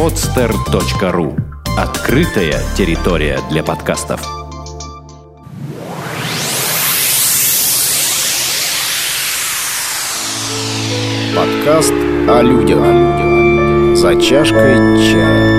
podster.ru Открытая территория для подкастов. Подкаст о людях. За чашкой чая.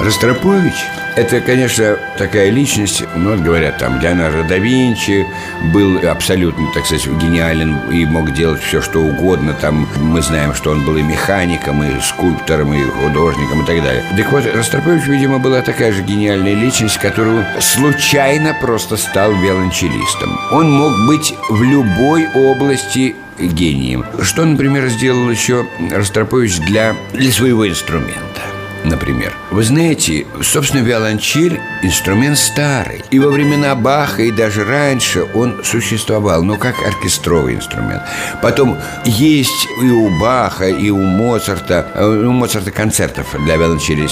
Ростропович – это, конечно, такая личность, ну, вот говорят, там, Леонардо да Винчи был абсолютно, так сказать, гениален и мог делать все, что угодно. Там мы знаем, что он был и механиком, и скульптором, и художником, и так далее. Так вот, Ростропович, видимо, была такая же гениальная личность, которую случайно просто стал виолончелистом. Он мог быть в любой области гением. Что, например, сделал еще Ростропович для, для своего инструмента? Например. Вы знаете, собственно, виолончель – инструмент старый. И во времена Баха, и даже раньше он существовал, но как оркестровый инструмент. Потом есть и у Баха, и у Моцарта, э, у Моцарта концертов для виолончели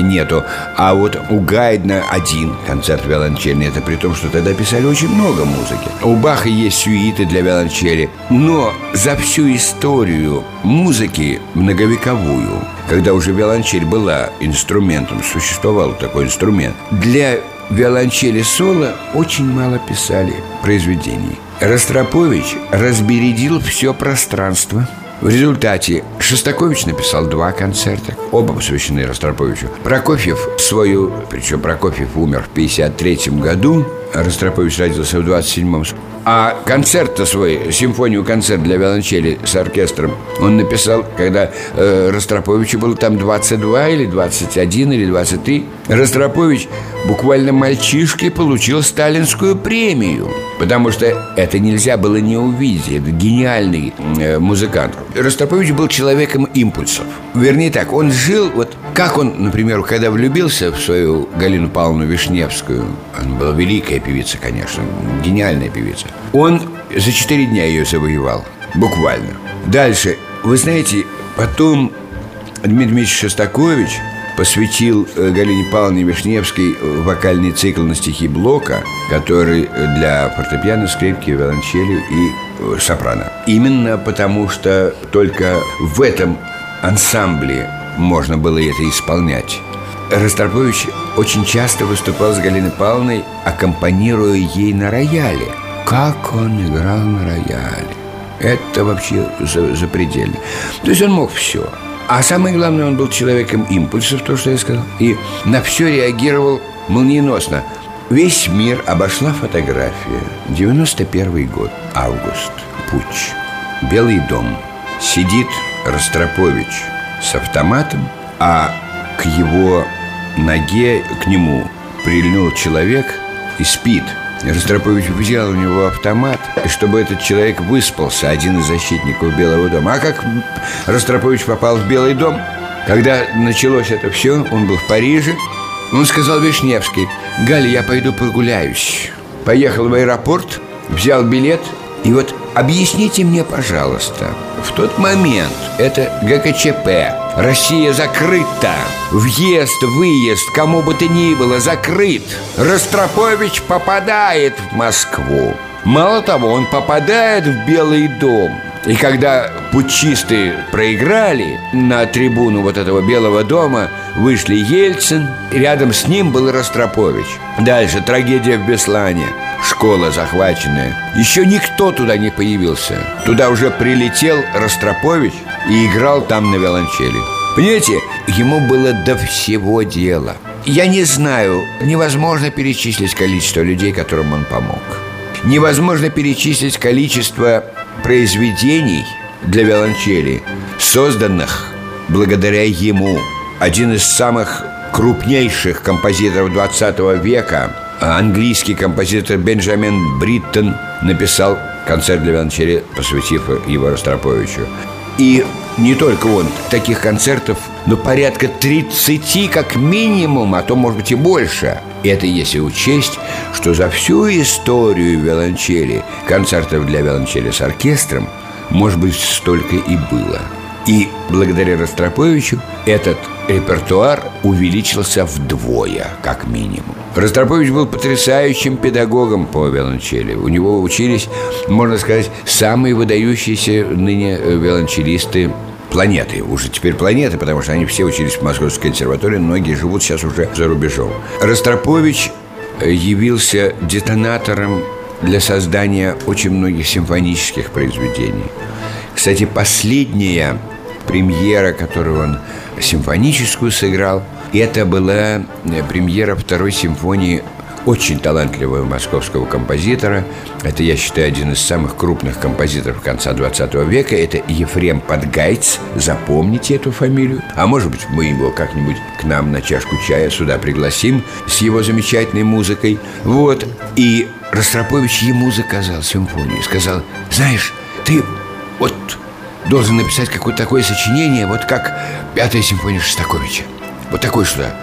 нету, а вот у Гайдна один концерт виолончельный, это при том, что тогда писали очень много музыки. У Баха есть сюиты для виолончели, но за всю историю музыки многовековую, когда уже виолончель была инструментом, существовал такой инструмент, для виолончели соло очень мало писали произведений. Ростропович разбередил все пространство – в результате Шостакович написал два концерта, оба посвящены Ростроповичу. Прокофьев свою, причем Прокофьев умер в 1953 году, Ростропович родился в 27-м. А концерт-то свой, симфонию-концерт для виолончели с оркестром, он написал, когда э, Ростроповичу было там 22 или 21 или 23. Ростропович буквально мальчишкой получил сталинскую премию, потому что это нельзя было не увидеть. Это гениальный э, музыкант. Ростропович был человеком импульсов. Вернее так, он жил, вот как он, например, когда влюбился в свою Галину Павловну Вишневскую, она была великая певица, конечно, гениальная певица. Он за четыре дня ее завоевал, буквально. Дальше, вы знаете, потом Дмитрий Дмитриевич Шостакович посвятил э, Галине Павловне Вишневской вокальный цикл на стихи Блока, который для фортепиано, скрипки, виолончели и э, сопрано. Именно потому, что только в этом ансамбле можно было это исполнять. Ростропович очень часто выступал с Галиной Павловной, аккомпанируя ей на рояле. Как он играл на рояле! Это вообще запредельно. То есть он мог все. А самое главное, он был человеком импульсов, то, что я сказал. И на все реагировал молниеносно. Весь мир обошла фотография. 91 год, август, Пуч, Белый дом. Сидит Ростропович с автоматом, а к его ноге к нему прильнул человек и спит. Ростропович взял у него автомат, и чтобы этот человек выспался, один из защитников Белого дома. А как Ростропович попал в Белый дом? Когда началось это все, он был в Париже. Он сказал Вишневский, «Галя, я пойду прогуляюсь». Поехал в аэропорт, взял билет, и вот объясните мне, пожалуйста, в тот момент это ГКЧП, Россия закрыта. Въезд, выезд, кому бы то ни было, закрыт. Ростропович попадает в Москву. Мало того, он попадает в Белый дом. И когда путчисты проиграли на трибуну вот этого Белого дома, вышли Ельцин, рядом с ним был Ростропович. Дальше трагедия в Беслане, школа захваченная. Еще никто туда не появился. Туда уже прилетел Ростропович и играл там на виолончели. Понимаете, ему было до всего дела. Я не знаю, невозможно перечислить количество людей, которым он помог. Невозможно перечислить количество произведений для виолончели, созданных благодаря ему. Один из самых крупнейших композиторов 20 века, английский композитор Бенджамин Бриттон, написал концерт для виолончели, посвятив его Ростроповичу. И не только он, таких концертов, но порядка 30 как минимум, а то, может быть, и больше. Это если учесть, что за всю историю виолончели, концертов для виолончели с оркестром, может быть, столько и было. И благодаря Ростроповичу этот репертуар увеличился вдвое, как минимум. Ростропович был потрясающим педагогом по виолончели. У него учились, можно сказать, самые выдающиеся ныне виолончелисты планеты, уже теперь планеты, потому что они все учились в Московской консерватории, многие живут сейчас уже за рубежом. Ростропович явился детонатором для создания очень многих симфонических произведений. Кстати, последняя премьера, которую он симфоническую сыграл, это была премьера второй симфонии очень талантливого московского композитора. Это, я считаю, один из самых крупных композиторов конца 20 века. Это Ефрем Подгайц. Запомните эту фамилию. А может быть, мы его как-нибудь к нам на чашку чая сюда пригласим с его замечательной музыкой. Вот. И Ростропович ему заказал симфонию. Сказал, знаешь, ты вот должен написать какое-то такое сочинение, вот как пятая симфония Шостаковича. Вот такое что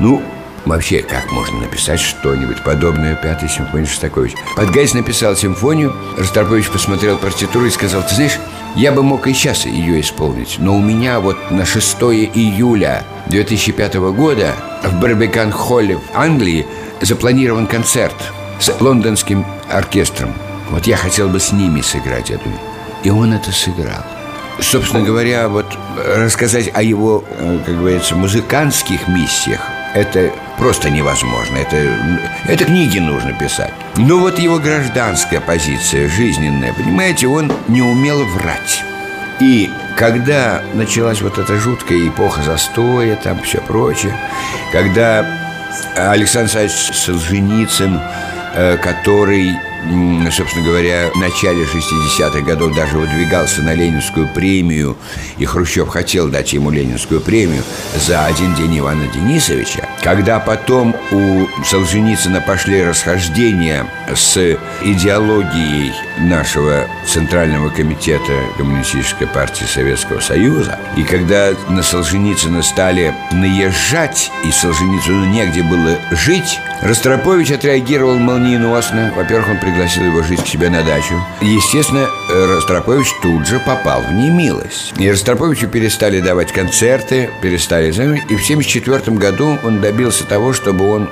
Ну, Вообще, как можно написать что-нибудь подобное пятой симфонии Шостаковича? Подгайс написал симфонию, Ростропович посмотрел партитуру и сказал, ты знаешь, я бы мог и сейчас ее исполнить, но у меня вот на 6 июля 2005 года в Барбекан-холле в Англии запланирован концерт с лондонским оркестром. Вот я хотел бы с ними сыграть эту. И он это сыграл. Собственно говоря, вот рассказать о его, э, как говорится, музыкантских миссиях это просто невозможно. Это, это книги нужно писать. Но вот его гражданская позиция, жизненная, понимаете, он не умел врать. И когда началась вот эта жуткая эпоха застоя, там все прочее, когда Александр Александрович Солженицын, э, который собственно говоря, в начале 60-х годов даже выдвигался на Ленинскую премию, и Хрущев хотел дать ему Ленинскую премию за один день Ивана Денисовича, когда потом у Солженицына пошли расхождения с идеологией нашего Центрального комитета Коммунистической партии Советского Союза, и когда на Солженицына стали наезжать, и Солженицыну негде было жить, Ростропович отреагировал молниеносно. Во-первых, он пригласил его жить к себе на дачу. Естественно, Ростропович тут же попал в немилость. И Ростроповичу перестали давать концерты, перестали... И в 1974 году он добился того, чтобы он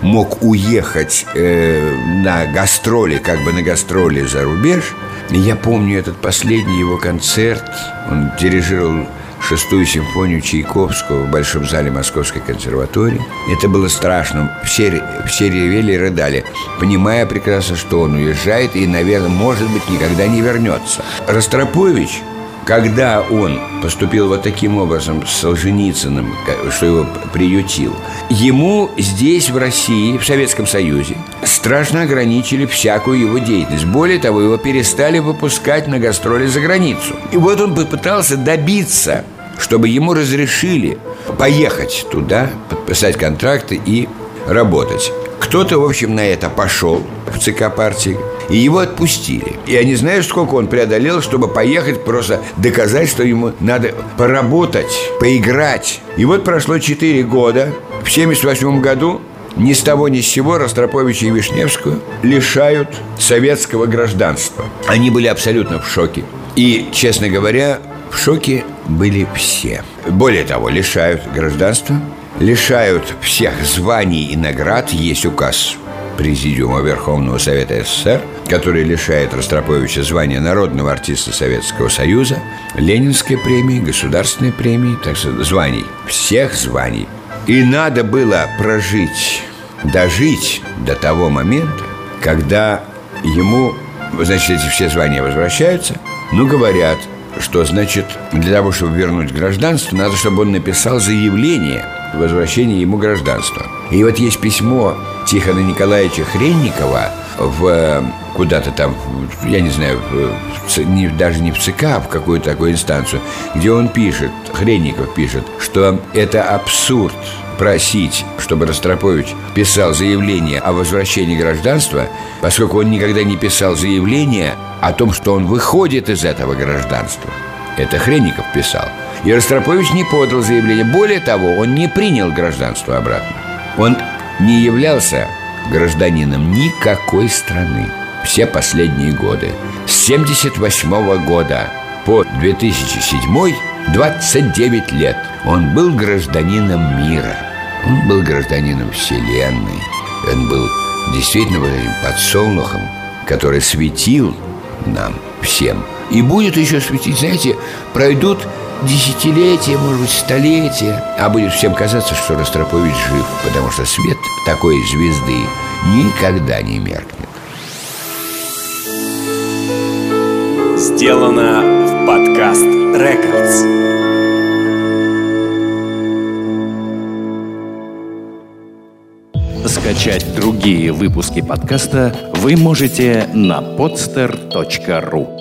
мог уехать э, на гастроли, как бы на гастроли за рубеж. И я помню этот последний его концерт. Он дирижировал шестую симфонию Чайковского в Большом зале Московской консерватории. Это было страшно. Все, все ревели и рыдали, понимая прекрасно, что он уезжает и, наверное, может быть, никогда не вернется. Ростропович когда он поступил вот таким образом с Солженицыным, что его приютил, ему здесь, в России, в Советском Союзе, страшно ограничили всякую его деятельность. Более того, его перестали выпускать на гастроли за границу. И вот он попытался добиться, чтобы ему разрешили поехать туда, подписать контракты и работать. Кто-то, в общем, на это пошел в ЦК партии, и его отпустили. И я не знаю, сколько он преодолел, чтобы поехать просто доказать, что ему надо поработать, поиграть. И вот прошло 4 года. В 78 году ни с того ни с сего Ростроповича и Вишневскую лишают советского гражданства. Они были абсолютно в шоке. И, честно говоря, в шоке были все. Более того, лишают гражданства, лишают всех званий и наград. Есть указ Президиума Верховного Совета СССР, который лишает Ростроповича звания народного артиста Советского Союза, Ленинской премии, государственной премии, так что званий, всех званий. И надо было прожить, дожить до того момента, когда ему, значит, эти все звания возвращаются, ну, говорят, что, значит, для того, чтобы вернуть гражданство, надо, чтобы он написал заявление о возвращении ему гражданства. И вот есть письмо Тихона Николаевича Хренникова в э, куда-то там, я не знаю, в, не, даже не в ЦК, а в какую-то такую инстанцию, где он пишет, Хренников пишет, что это абсурд просить, чтобы Ростропович писал заявление о возвращении гражданства, поскольку он никогда не писал заявление о том, что он выходит из этого гражданства. Это Хренников писал. И Ростропович не подал заявление. Более того, он не принял гражданство обратно. Он не являлся гражданином никакой страны все последние годы. С 78 года по 2007 29 лет. Он был гражданином мира. Он был гражданином Вселенной. Он был действительно вот этим который светил нам всем. И будет еще светить, знаете, пройдут десятилетия, может быть, столетия А будет всем казаться, что Ростропович жив Потому что свет такой звезды никогда не меркнет Сделано в подкаст Рекордс. Скачать другие выпуски подкаста вы можете на podster.ru